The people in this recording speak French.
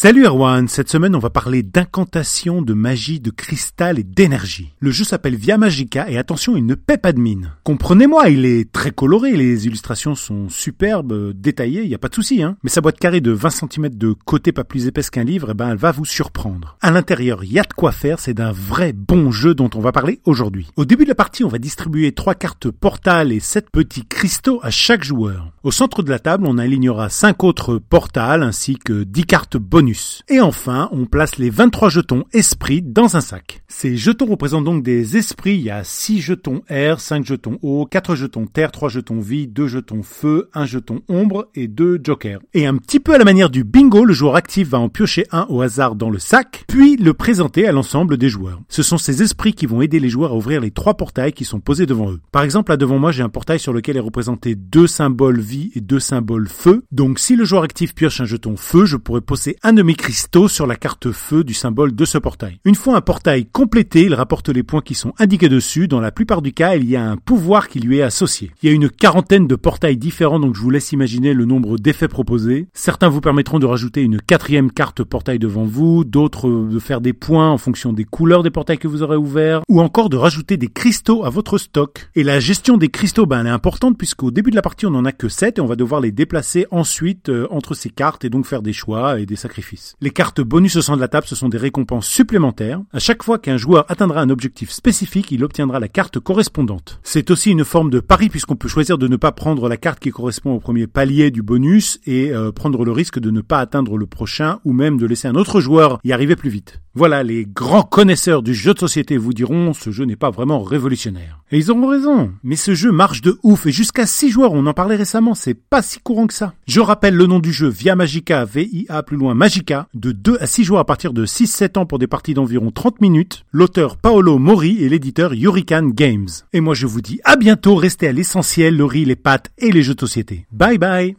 Salut Erwan, cette semaine on va parler d'incantation, de magie, de cristal et d'énergie. Le jeu s'appelle Via Magica et attention il ne paie pas de mine. Comprenez-moi, il est très coloré, les illustrations sont superbes, détaillées, il n'y a pas de souci hein. Mais sa boîte carrée de 20 cm de côté pas plus épaisse qu'un livre, eh ben elle va vous surprendre. À l'intérieur, il y a de quoi faire, c'est d'un vrai bon jeu dont on va parler aujourd'hui. Au début de la partie, on va distribuer trois cartes portales et sept petits cristaux à chaque joueur. Au centre de la table, on alignera cinq autres portales ainsi que 10 cartes bonus et enfin, on place les 23 jetons esprits dans un sac. Ces jetons représentent donc des esprits. Il y a 6 jetons air, 5 jetons eau, 4 jetons terre, 3 jetons vie, 2 jetons feu, 1 jeton ombre et 2 jokers. Et un petit peu à la manière du bingo, le joueur actif va en piocher un au hasard dans le sac, puis le présenter à l'ensemble des joueurs. Ce sont ces esprits qui vont aider les joueurs à ouvrir les trois portails qui sont posés devant eux. Par exemple, là devant moi, j'ai un portail sur lequel est représenté deux symboles vie et deux symboles feu. Donc si le joueur actif pioche un jeton feu, je pourrais poser un de mes cristaux sur la carte feu du symbole de ce portail. Une fois un portail complété, il rapporte les points qui sont indiqués dessus. Dans la plupart du cas, il y a un pouvoir qui lui est associé. Il y a une quarantaine de portails différents, donc je vous laisse imaginer le nombre d'effets proposés. Certains vous permettront de rajouter une quatrième carte portail devant vous, d'autres de faire des points en fonction des couleurs des portails que vous aurez ouverts, ou encore de rajouter des cristaux à votre stock. Et la gestion des cristaux, ben, elle est importante puisqu'au début de la partie, on en a que 7 et on va devoir les déplacer ensuite euh, entre ces cartes et donc faire des choix et des sacrifices. Les cartes bonus au centre de la table, ce sont des récompenses supplémentaires. À chaque fois qu'un joueur atteindra un objectif spécifique, il obtiendra la carte correspondante. C'est aussi une forme de pari puisqu'on peut choisir de ne pas prendre la carte qui correspond au premier palier du bonus et euh, prendre le risque de ne pas atteindre le prochain ou même de laisser un autre joueur y arriver plus vite. Voilà, les grands connaisseurs du jeu de société vous diront ce jeu n'est pas vraiment révolutionnaire. Et ils auront raison. Mais ce jeu marche de ouf et jusqu'à 6 joueurs, on en parlait récemment, c'est pas si courant que ça. Je rappelle le nom du jeu Via Magica, V-I-A plus loin Magica, de 2 à 6 joueurs à partir de 6-7 ans pour des parties d'environ 30 minutes. L'auteur Paolo Mori et l'éditeur Hurricane Games. Et moi je vous dis à bientôt, restez à l'essentiel, le riz, les pâtes et les jeux de société. Bye bye